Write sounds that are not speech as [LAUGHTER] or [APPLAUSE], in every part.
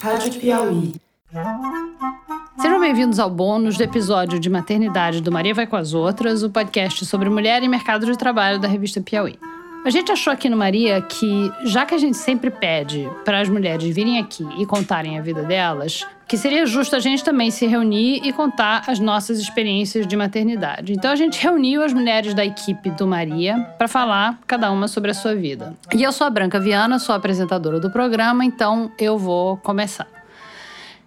Rádio Piauí. Sejam bem-vindos ao bônus do episódio de Maternidade do Maria Vai com as Outras, o podcast sobre mulher e mercado de trabalho da revista Piauí. A gente achou aqui no Maria que, já que a gente sempre pede para as mulheres virem aqui e contarem a vida delas, que seria justo a gente também se reunir e contar as nossas experiências de maternidade. Então a gente reuniu as mulheres da equipe do Maria para falar cada uma sobre a sua vida. E eu sou a Branca Viana, sou apresentadora do programa, então eu vou começar.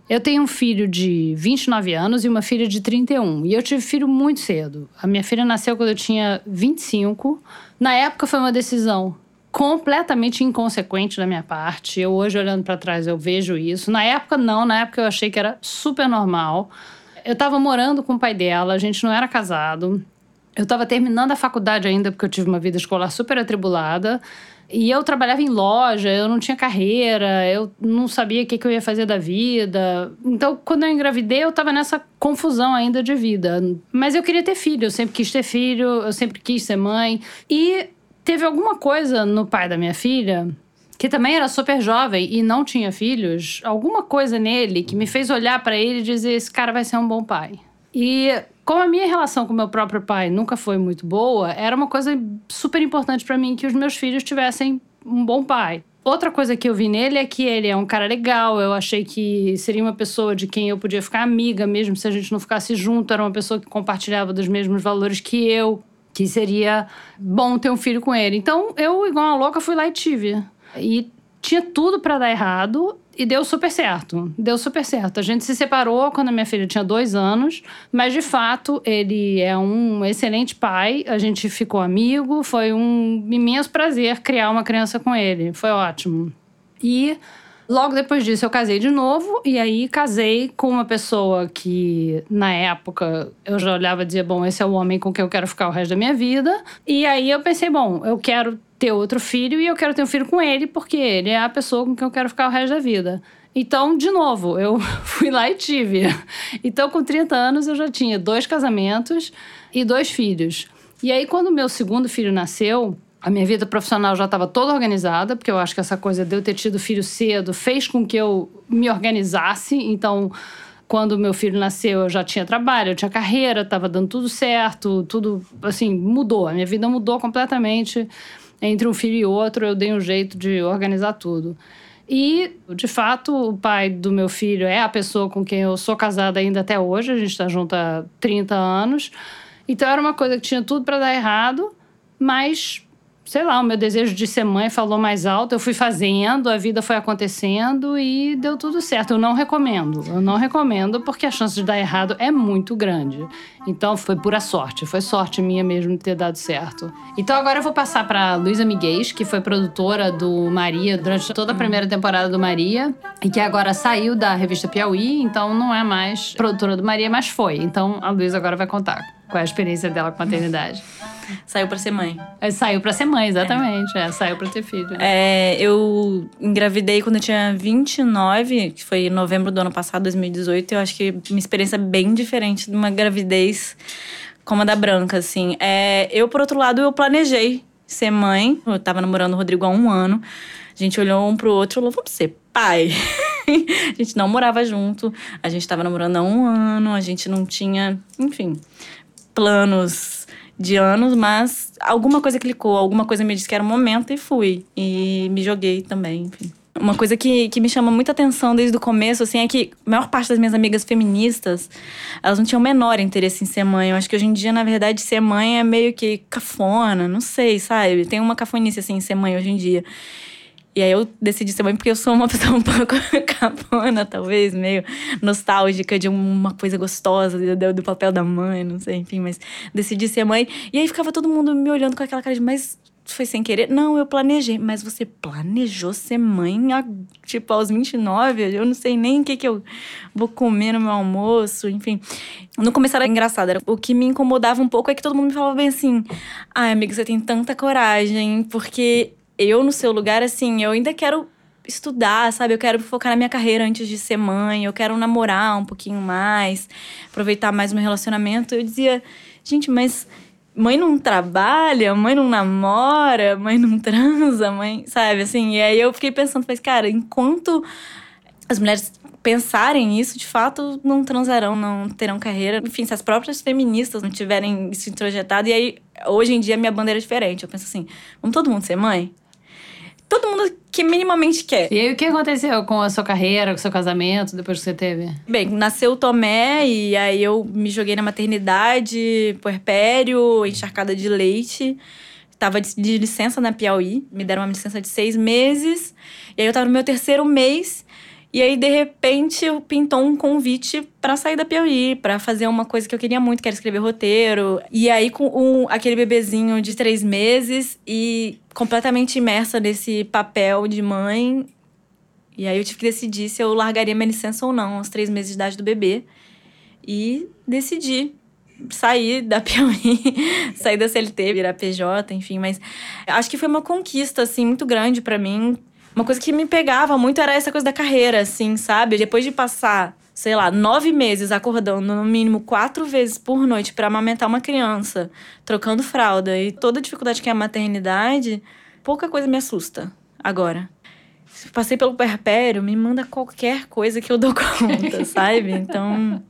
Eu tenho um filho de 29 anos e uma filha de 31. E eu tive filho muito cedo. A minha filha nasceu quando eu tinha 25. Na época foi uma decisão completamente inconsequente da minha parte. Eu hoje olhando para trás eu vejo isso. Na época não, na época eu achei que era super normal. Eu estava morando com o pai dela, a gente não era casado. Eu estava terminando a faculdade ainda porque eu tive uma vida escolar super atribulada. E eu trabalhava em loja, eu não tinha carreira, eu não sabia o que, que eu ia fazer da vida. Então, quando eu engravidei, eu tava nessa confusão ainda de vida. Mas eu queria ter filho, eu sempre quis ter filho, eu sempre quis ser mãe. E teve alguma coisa no pai da minha filha que também era super jovem e não tinha filhos, alguma coisa nele que me fez olhar para ele e dizer: esse cara vai ser um bom pai. E como a minha relação com meu próprio pai nunca foi muito boa, era uma coisa super importante para mim que os meus filhos tivessem um bom pai. Outra coisa que eu vi nele é que ele é um cara legal. Eu achei que seria uma pessoa de quem eu podia ficar amiga, mesmo se a gente não ficasse junto. Era uma pessoa que compartilhava dos mesmos valores que eu, que seria bom ter um filho com ele. Então eu, igual uma louca, fui lá e tive. E tinha tudo para dar errado e deu super certo. Deu super certo. A gente se separou quando a minha filha tinha dois anos, mas de fato ele é um excelente pai. A gente ficou amigo. Foi um imenso prazer criar uma criança com ele. Foi ótimo. E logo depois disso eu casei de novo. E aí casei com uma pessoa que, na época, eu já olhava e dizia: bom, esse é o homem com quem eu quero ficar o resto da minha vida. E aí eu pensei: bom, eu quero ter outro filho e eu quero ter um filho com ele porque ele é a pessoa com quem eu quero ficar o resto da vida. Então, de novo, eu [LAUGHS] fui lá e tive. Então, com 30 anos, eu já tinha dois casamentos e dois filhos. E aí, quando meu segundo filho nasceu, a minha vida profissional já estava toda organizada, porque eu acho que essa coisa de eu ter tido filho cedo fez com que eu me organizasse. Então, quando meu filho nasceu, eu já tinha trabalho, eu tinha carreira, estava dando tudo certo, tudo assim, mudou. A minha vida mudou completamente entre um filho e outro, eu dei um jeito de organizar tudo. E, de fato, o pai do meu filho é a pessoa com quem eu sou casada ainda até hoje, a gente está junto há 30 anos. Então era uma coisa que tinha tudo para dar errado, mas sei lá, o meu desejo de ser mãe falou mais alto. Eu fui fazendo, a vida foi acontecendo e deu tudo certo. Eu não recomendo. Eu não recomendo porque a chance de dar errado é muito grande. Então foi pura sorte. Foi sorte minha mesmo ter dado certo. Então agora eu vou passar para Luísa Miguel, que foi produtora do Maria durante toda a primeira temporada do Maria e que agora saiu da revista Piauí, então não é mais produtora do Maria, mas foi. Então a Luísa agora vai contar qual é a experiência dela com a maternidade. Saiu para ser mãe. É, saiu para ser mãe, exatamente. É. é saiu para ter filho. É, eu engravidei quando eu tinha 29, que foi em novembro do ano passado, 2018. Eu acho que uma experiência bem diferente de uma gravidez como a da Branca, assim. É, eu, por outro lado, eu planejei ser mãe. Eu tava namorando o Rodrigo há um ano. A gente olhou um pro outro e falou: vamos ser pai. [LAUGHS] a gente não morava junto, a gente tava namorando há um ano, a gente não tinha, enfim, planos de anos, mas alguma coisa clicou, alguma coisa me disse que era o momento e fui. E me joguei também, enfim. Uma coisa que, que me chama muita atenção desde o começo, assim, é que a maior parte das minhas amigas feministas, elas não tinham o menor interesse em ser mãe. Eu acho que hoje em dia, na verdade, ser mãe é meio que cafona, não sei, sabe? Tem uma cafonice, assim, em ser mãe hoje em dia. E aí eu decidi ser mãe porque eu sou uma [LAUGHS] pessoa um pouco capona, talvez, meio nostálgica de uma coisa gostosa do, papel da mãe, não sei, enfim, mas decidi ser mãe. E aí ficava todo mundo me olhando com aquela cara de, mas foi sem querer? Não, eu planejei. Mas você planejou ser mãe, a, tipo, aos 29? Eu não sei nem o que, que eu vou comer no meu almoço, enfim. No começo era engraçado. Era, o que me incomodava um pouco é que todo mundo me falava bem assim: ai, amigo, você tem tanta coragem, porque eu, no seu lugar, assim, eu ainda quero estudar, sabe? Eu quero focar na minha carreira antes de ser mãe, eu quero namorar um pouquinho mais, aproveitar mais meu relacionamento. Eu dizia, gente, mas mãe não trabalha, mãe não namora, mãe não [LAUGHS] transa, mãe, sabe? Assim, e aí eu fiquei pensando, falei, cara, enquanto as mulheres pensarem isso, de fato, não transarão, não terão carreira. Enfim, se as próprias feministas não tiverem isso introjetado. E aí, hoje em dia, minha bandeira é diferente. Eu penso assim: vamos todo mundo ser mãe? Todo mundo que minimamente quer. E aí, o que aconteceu com a sua carreira, com o seu casamento, depois que você teve? Bem, nasceu o Tomé e aí eu me joguei na maternidade, puerpério, encharcada de leite. Tava de, licença na Piauí, me deram uma licença de seis meses. E aí eu tava no meu terceiro mês. E aí, de repente, pintou um convite para sair da Piauí, para fazer uma coisa que eu queria muito, que era escrever roteiro. E aí, com um, aquele bebezinho de três meses e completamente imersa nesse papel de mãe. E aí, eu tive que decidir se eu largaria minha licença ou não, aos três meses de idade do bebê. E decidi sair da [LAUGHS] Piauí, sair da CLT, virar PJ, enfim, mas acho que foi uma conquista assim muito grande para mim uma coisa que me pegava muito era essa coisa da carreira, assim, sabe? Depois de passar, sei lá, nove meses acordando no mínimo quatro vezes por noite para amamentar uma criança, trocando fralda e toda a dificuldade que é a maternidade, pouca coisa me assusta agora. Passei pelo perpério, me manda qualquer coisa que eu dou [LAUGHS] conta, sabe? Então.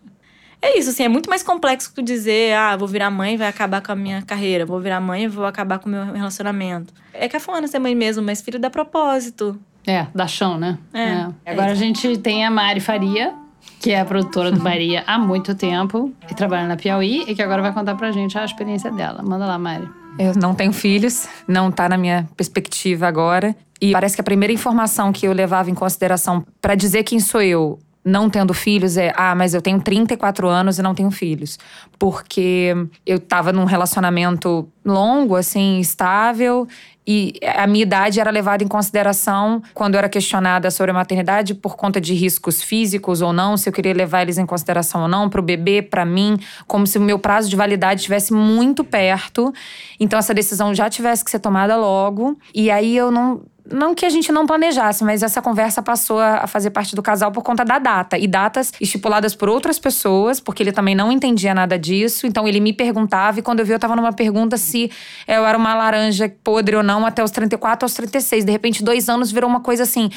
É isso, assim, é muito mais complexo que dizer, ah, vou virar mãe vai acabar com a minha carreira, vou virar mãe vou acabar com o meu relacionamento. É cafona ser mãe mesmo, mas filho dá propósito. É, dá chão, né? É. é. Agora a gente tem a Mari Faria, que é a produtora do Maria há muito tempo e trabalha na Piauí e que agora vai contar pra gente a experiência dela. Manda lá, Mari. Eu não tenho filhos, não tá na minha perspectiva agora. E parece que a primeira informação que eu levava em consideração para dizer quem sou eu não tendo filhos é, ah, mas eu tenho 34 anos e não tenho filhos. Porque eu tava num relacionamento longo, assim, estável, e a minha idade era levada em consideração quando eu era questionada sobre a maternidade por conta de riscos físicos ou não, se eu queria levar eles em consideração ou não, para o bebê, para mim, como se o meu prazo de validade estivesse muito perto. Então essa decisão já tivesse que ser tomada logo. E aí eu não não que a gente não planejasse, mas essa conversa passou a fazer parte do casal por conta da data. E datas estipuladas por outras pessoas, porque ele também não entendia nada disso. Então ele me perguntava, e quando eu vi, eu tava numa pergunta se eu era uma laranja podre ou não até os 34 aos 36. De repente, dois anos virou uma coisa assim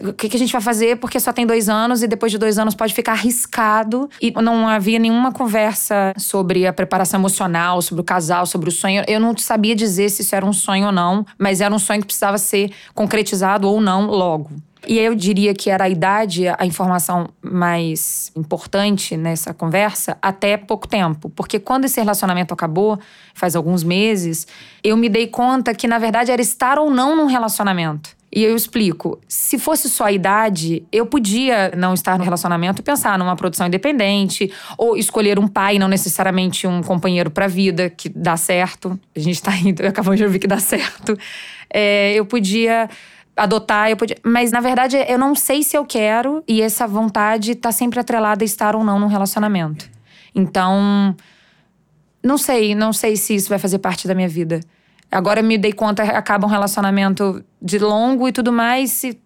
o que, que, a gente vai fazer porque só tem dois anos e depois de dois anos pode ficar arriscado. E não havia nenhuma conversa sobre a preparação emocional, sobre o casal, sobre o sonho. Eu não sabia dizer se isso era um sonho ou não, mas era um sonho que precisava ser concretizado ou não logo. E eu diria que era a idade a informação mais importante nessa conversa até pouco tempo. Porque quando esse relacionamento acabou, faz alguns meses, eu me dei conta que, na verdade, era estar ou não num relacionamento. E eu explico. Se fosse só a idade, eu podia não estar no relacionamento pensar numa produção independente, ou escolher um pai, não necessariamente um companheiro para vida, que dá certo. A gente tá indo, acabamos de ouvir que dá certo. É, eu podia adotar, eu podia. Mas na verdade, eu não sei se eu quero, e essa vontade tá sempre atrelada a estar ou não num relacionamento. Então, não sei, não sei se isso vai fazer parte da minha vida. Agora me dei conta, acaba um relacionamento de longo e tudo mais. E,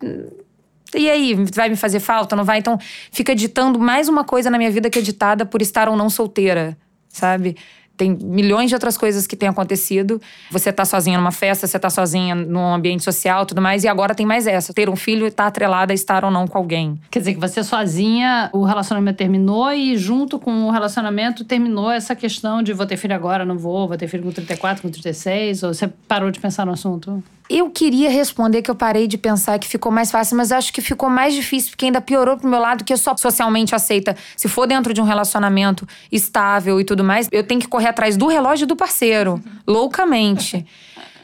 e aí, vai me fazer falta? Não vai? Então, fica ditando mais uma coisa na minha vida que é ditada por estar ou não solteira, sabe? Tem milhões de outras coisas que têm acontecido. Você tá sozinha numa festa, você tá sozinha num ambiente social tudo mais. E agora tem mais essa. Ter um filho tá atrelado a estar ou não com alguém. Quer dizer que você sozinha, o relacionamento terminou e junto com o relacionamento terminou essa questão de vou ter filho agora, não vou, vou ter filho com 34, com 36? Ou você parou de pensar no assunto? Eu queria responder que eu parei de pensar que ficou mais fácil, mas acho que ficou mais difícil, porque ainda piorou pro meu lado, que eu sou socialmente aceita. Se for dentro de um relacionamento estável e tudo mais, eu tenho que correr atrás do relógio do parceiro, loucamente.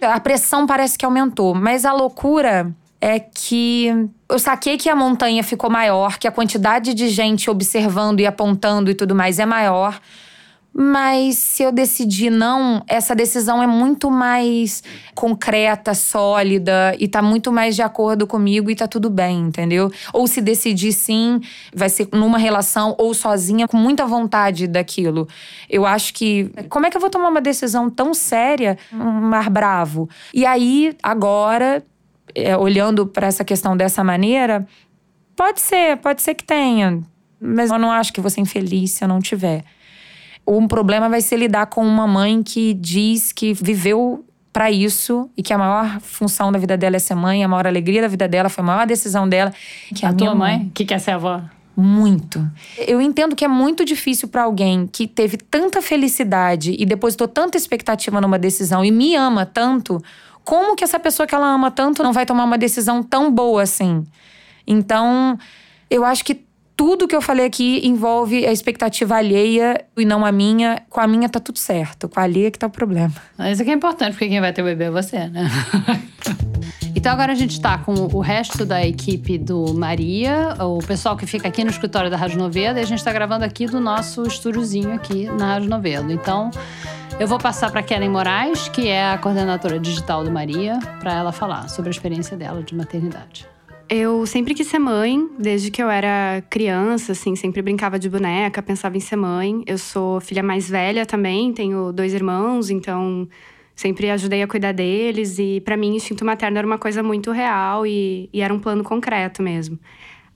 A pressão parece que aumentou, mas a loucura é que eu saquei que a montanha ficou maior, que a quantidade de gente observando e apontando e tudo mais é maior. Mas se eu decidir não, essa decisão é muito mais concreta, sólida e tá muito mais de acordo comigo e tá tudo bem, entendeu? Ou se decidir sim, vai ser numa relação ou sozinha com muita vontade daquilo. Eu acho que como é que eu vou tomar uma decisão tão séria, um mar bravo? E aí, agora, é, olhando para essa questão dessa maneira, pode ser, pode ser que tenha, mas eu não acho que vou ser infeliz se eu não tiver um problema vai ser lidar com uma mãe que diz que viveu para isso e que a maior função da vida dela é ser mãe, a maior alegria da vida dela foi a maior decisão dela. Que a, a tua mãe, mãe que quer ser avó? Muito. Eu entendo que é muito difícil para alguém que teve tanta felicidade e depositou tanta expectativa numa decisão e me ama tanto, como que essa pessoa que ela ama tanto não vai tomar uma decisão tão boa assim? Então, eu acho que tudo que eu falei aqui envolve a expectativa alheia e não a minha. Com a minha tá tudo certo, com a alheia que tá o problema. Isso aqui é importante, porque quem vai ter o bebê é você, né? [LAUGHS] Então agora a gente está com o resto da equipe do Maria, o pessoal que fica aqui no escritório da Rádio Novelo, e a gente está gravando aqui do nosso estúdiozinho aqui na Rádio Novelo. Então eu vou passar para Kellen Moraes, que é a coordenadora digital do Maria, para ela falar sobre a experiência dela de maternidade. Eu sempre quis ser mãe, desde que eu era criança, assim, sempre brincava de boneca, pensava em ser mãe. Eu sou filha mais velha também, tenho dois irmãos, então sempre ajudei a cuidar deles. E para mim, instinto materno era uma coisa muito real e, e era um plano concreto mesmo.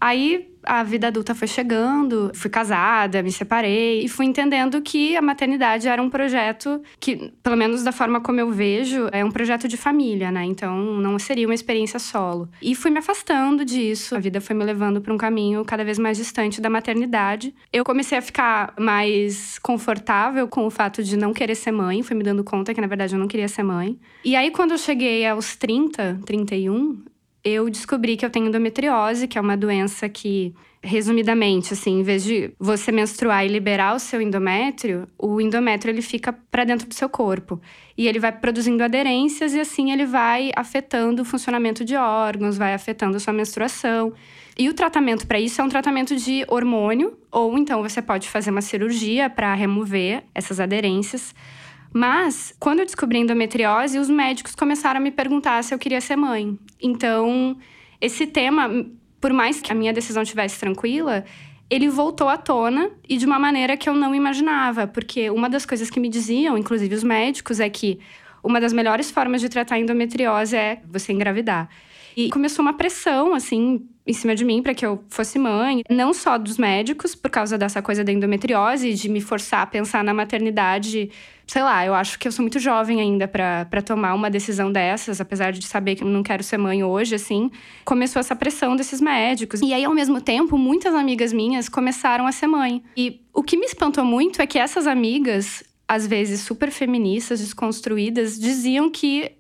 Aí a vida adulta foi chegando, fui casada, me separei e fui entendendo que a maternidade era um projeto que, pelo menos da forma como eu vejo, é um projeto de família, né? Então não seria uma experiência solo. E fui me afastando disso. A vida foi me levando para um caminho cada vez mais distante da maternidade. Eu comecei a ficar mais confortável com o fato de não querer ser mãe, fui me dando conta que na verdade eu não queria ser mãe. E aí quando eu cheguei aos 30, 31, eu descobri que eu tenho endometriose, que é uma doença que, resumidamente, assim, em vez de você menstruar e liberar o seu endométrio, o endométrio ele fica para dentro do seu corpo. E ele vai produzindo aderências e assim ele vai afetando o funcionamento de órgãos, vai afetando a sua menstruação. E o tratamento para isso é um tratamento de hormônio, ou então você pode fazer uma cirurgia para remover essas aderências. Mas, quando eu descobri endometriose, os médicos começaram a me perguntar se eu queria ser mãe. Então, esse tema, por mais que a minha decisão estivesse tranquila, ele voltou à tona e de uma maneira que eu não imaginava, porque uma das coisas que me diziam, inclusive os médicos, é que uma das melhores formas de tratar endometriose é você engravidar. E começou uma pressão, assim, em cima de mim para que eu fosse mãe, não só dos médicos, por causa dessa coisa da endometriose, de me forçar a pensar na maternidade. Sei lá, eu acho que eu sou muito jovem ainda para tomar uma decisão dessas, apesar de saber que eu não quero ser mãe hoje, assim. Começou essa pressão desses médicos. E aí, ao mesmo tempo, muitas amigas minhas começaram a ser mãe. E o que me espantou muito é que essas amigas, às vezes super feministas, desconstruídas, diziam que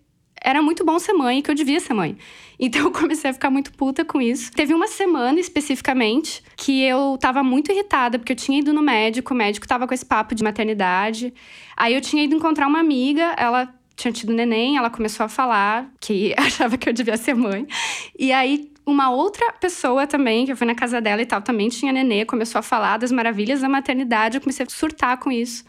era muito bom ser mãe e que eu devia ser mãe. [LAUGHS] Então eu comecei a ficar muito puta com isso. Teve uma semana especificamente que eu tava muito irritada, porque eu tinha ido no médico, o médico tava com esse papo de maternidade. Aí eu tinha ido encontrar uma amiga, ela tinha tido neném, ela começou a falar que [LAUGHS] achava que eu devia ser mãe. E aí uma outra pessoa também, que eu fui na casa dela e tal, também tinha nenê, começou a falar das maravilhas da maternidade, eu comecei a surtar com isso.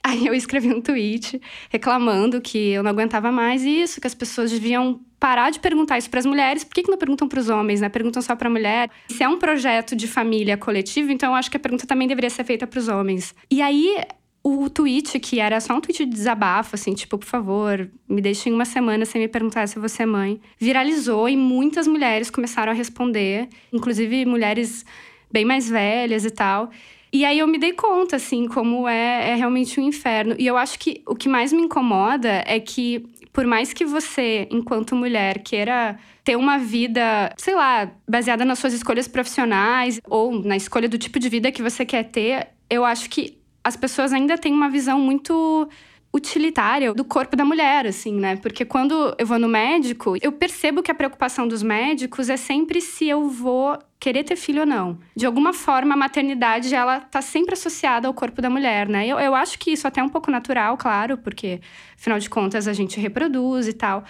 [LAUGHS] Aí eu escrevi um tweet reclamando que eu não aguentava mais isso, que as pessoas deviam parar de perguntar isso para as mulheres. Por que, que não perguntam para os homens, né? Perguntam só para a mulher. Se é um projeto de família coletivo, então eu acho que a pergunta também deveria ser feita para os homens. E aí o tweet, que era só um tweet de desabafo, assim, tipo, por favor, me deixem uma semana sem me perguntar se você é mãe, viralizou e muitas mulheres começaram a responder, inclusive mulheres bem mais velhas e tal. E aí eu me dei conta, assim, como é, é realmente um inferno. E eu acho que o que mais me incomoda é que, por mais que você, enquanto mulher, queira ter uma vida, sei lá, baseada nas suas escolhas profissionais ou na escolha do tipo de vida que você quer ter, eu acho que as pessoas ainda têm uma visão muito utilitária do corpo da mulher, assim, né? Porque quando eu vou no médico, eu percebo que a preocupação dos médicos é sempre se eu vou querer ter filho ou não. De alguma forma, a maternidade, ela tá sempre associada ao corpo da mulher, né? Eu, eu acho que isso até é um pouco natural, claro, porque, afinal de contas, a gente reproduz e tal.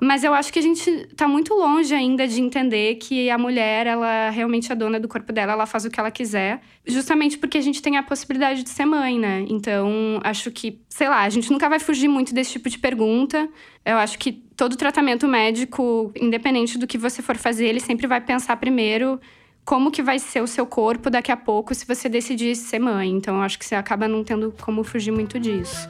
Mas eu acho que a gente está muito longe ainda de entender que a mulher, ela realmente é dona do corpo dela, ela faz o que ela quiser, justamente porque a gente tem a possibilidade de ser mãe, né? Então, acho que, sei lá, a gente nunca vai fugir muito desse tipo de pergunta. Eu acho que todo tratamento médico, independente do que você for fazer, ele sempre vai pensar primeiro como que vai ser o seu corpo daqui a pouco se você decidir ser mãe. Então, acho que você acaba não tendo como fugir muito disso.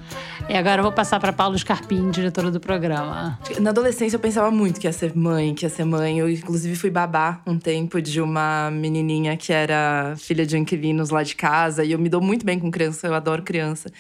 E agora eu vou passar para Paulo Scarpim, diretora do programa. Na adolescência eu pensava muito que ia ser mãe, que ia ser mãe. Eu inclusive fui babá um tempo de uma menininha que era filha de inquilinos lá de casa e eu me dou muito bem com criança, eu adoro criança.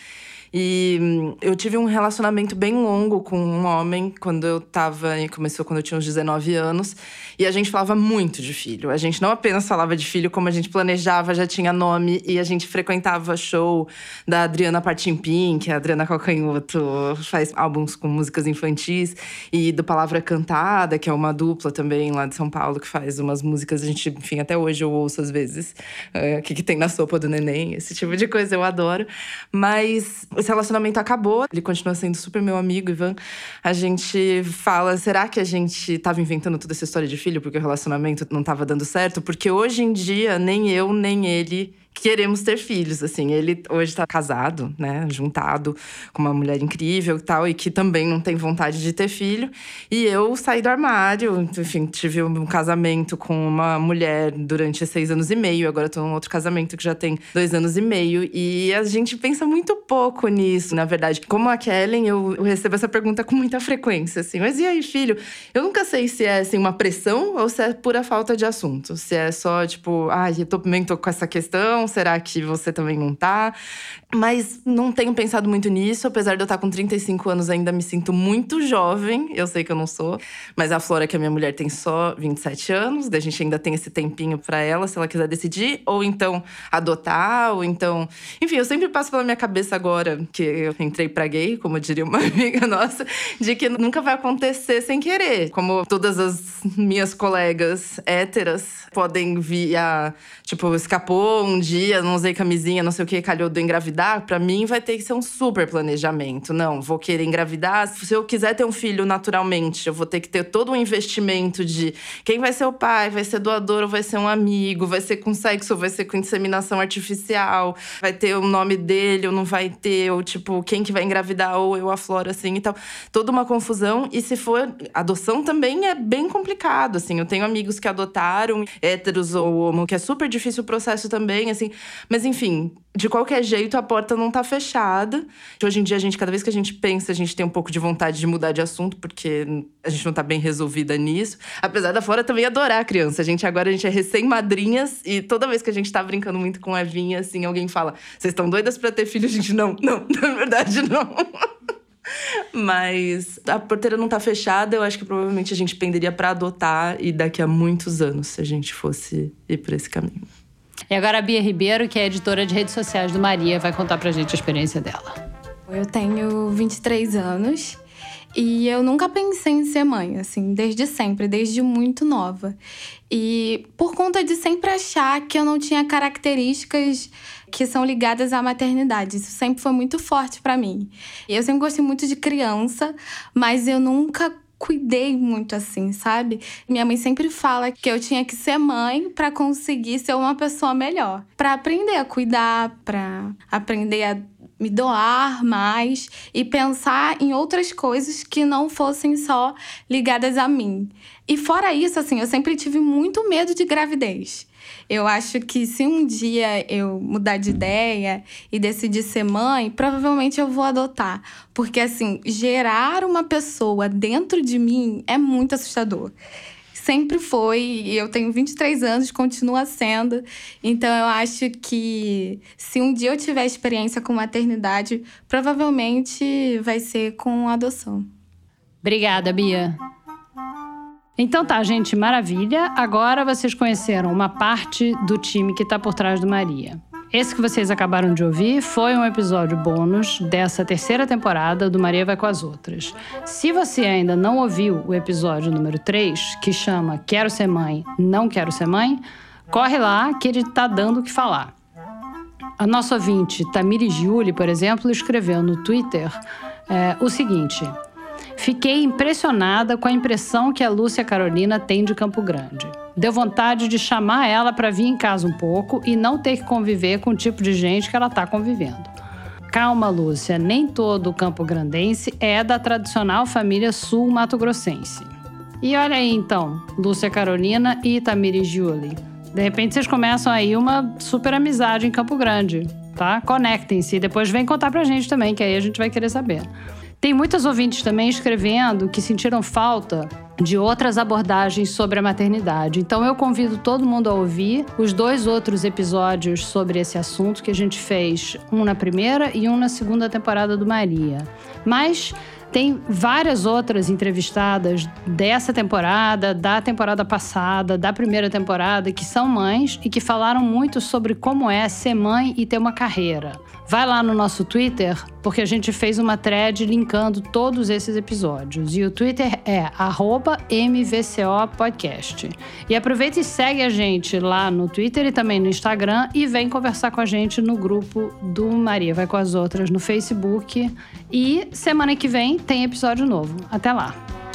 E hum, eu tive um relacionamento bem longo com um homem quando eu tava. Começou quando eu tinha uns 19 anos. E a gente falava muito de filho. A gente não apenas falava de filho, como a gente planejava, já tinha nome. E a gente frequentava show da Adriana Partimpim, que é a Adriana Calcanhoto, faz álbuns com músicas infantis. E do Palavra Cantada, que é uma dupla também lá de São Paulo, que faz umas músicas. A gente, enfim, até hoje eu ouço às vezes. É, o que, que tem na sopa do neném, esse tipo de coisa eu adoro. Mas esse relacionamento acabou. Ele continua sendo super meu amigo, Ivan. A gente fala, será que a gente estava inventando toda essa história de filho porque o relacionamento não estava dando certo? Porque hoje em dia, nem eu, nem ele queremos ter filhos, assim. Ele hoje tá casado, né, juntado com uma mulher incrível e tal, e que também não tem vontade de ter filho. E eu saí do armário, enfim, tive um casamento com uma mulher durante seis anos e meio. Agora tô num outro casamento que já tem dois anos e meio. E a gente pensa muito pouco nisso, na verdade. Como a Kellen, eu, eu recebo essa pergunta com muita frequência, assim. Mas e aí, filho? Eu nunca sei se é, assim, uma pressão ou se é pura falta de assunto. Se é só, tipo, ai, ah, eu também tô com essa questão, Será que você também não tá? Mas não tenho pensado muito nisso, apesar de eu estar com 35 anos, ainda me sinto muito jovem. Eu sei que eu não sou, mas a Flora, que é minha mulher, tem só 27 anos, a gente ainda tem esse tempinho para ela, se ela quiser decidir, ou então adotar, ou então. Enfim, eu sempre passo pela minha cabeça agora que eu entrei pra gay, como diria uma [LAUGHS] amiga nossa, de que nunca vai acontecer sem querer. Como todas as minhas colegas héteras podem vir a, tipo, escapou um dia, não usei camisinha, não sei o que, calhou engravidar engravidar, para mim vai ter que ser um super planejamento. Não, vou querer engravidar. Se eu quiser ter um filho naturalmente, eu vou ter que ter todo um investimento de quem vai ser o pai, vai ser doador ou vai ser um amigo, vai ser com sexo ou vai ser com inseminação artificial, vai ter o nome dele ou não vai ter, ou tipo, quem que vai engravidar ou eu a Flora, assim e tal. Toda uma confusão. E se for adoção também é bem complicado, assim. Eu tenho amigos que adotaram, héteros ou homo, que é super difícil o processo também, assim. Mas enfim, de qualquer jeito, a porta não tá fechada. Hoje em dia, a gente, cada vez que a gente pensa, a gente tem um pouco de vontade de mudar de assunto, porque a gente não tá bem resolvida nisso. Apesar da Flora também adorar a criança. A gente agora a gente é recém-madrinhas e toda vez que a gente tá brincando muito com a Evinha, assim, alguém fala: vocês estão doidas para ter filho? A gente, não, não, [LAUGHS] na verdade, não. Mas a porteira não tá fechada, eu acho que provavelmente a gente penderia para adotar e daqui a muitos anos, se a gente fosse ir por esse caminho. E agora a Bia Ribeiro, que é editora de redes sociais do Maria, vai contar pra gente a experiência dela. Eu tenho 23 anos e eu nunca pensei em ser mãe, assim, desde sempre, desde muito nova. E por conta de sempre achar que eu não tinha características que são ligadas à maternidade. Isso sempre foi muito forte para mim. Eu sempre gostei muito de criança, mas eu nunca cuidei muito assim, sabe? Minha mãe sempre fala que eu tinha que ser mãe para conseguir ser uma pessoa melhor, para aprender a cuidar, para aprender a me doar mais e pensar em outras coisas que não fossem só ligadas a mim. E fora isso, assim, eu sempre tive muito medo de gravidez. Eu acho que se um dia eu mudar de ideia e decidir ser mãe, provavelmente eu vou adotar. Porque, assim, gerar uma pessoa dentro de mim é muito assustador sempre foi, e eu tenho 23 anos, continua sendo. Então eu acho que se um dia eu tiver experiência com maternidade, provavelmente vai ser com adoção. Obrigada, Bia. Então tá, gente, maravilha. Agora vocês conheceram uma parte do time que está por trás do Maria. Esse que vocês acabaram de ouvir foi um episódio bônus dessa terceira temporada do Maria Vai com as Outras. Se você ainda não ouviu o episódio número 3, que chama Quero Ser Mãe, Não Quero Ser Mãe, corre lá que ele tá dando o que falar. A nossa ouvinte, Tamiri Giuli, por exemplo, escreveu no Twitter é, o seguinte: Fiquei impressionada com a impressão que a Lúcia Carolina tem de Campo Grande. Deu vontade de chamar ela para vir em casa um pouco e não ter que conviver com o tipo de gente que ela está convivendo. Calma, Lúcia, nem todo campo grandense é da tradicional família sul mato-grossense. E olha aí então, Lúcia Carolina e Itamiri Giuli. De repente vocês começam aí uma super amizade em Campo Grande, tá? Conectem-se e depois vem contar pra gente também, que aí a gente vai querer saber. Tem muitas ouvintes também escrevendo que sentiram falta de outras abordagens sobre a maternidade. Então eu convido todo mundo a ouvir os dois outros episódios sobre esse assunto que a gente fez, um na primeira e um na segunda temporada do Maria. Mas tem várias outras entrevistadas dessa temporada, da temporada passada, da primeira temporada, que são mães e que falaram muito sobre como é ser mãe e ter uma carreira. Vai lá no nosso Twitter, porque a gente fez uma thread linkando todos esses episódios. E o Twitter é MVCOPodcast. E aproveita e segue a gente lá no Twitter e também no Instagram e vem conversar com a gente no grupo do Maria Vai com as Outras no Facebook. E semana que vem tem episódio novo. Até lá!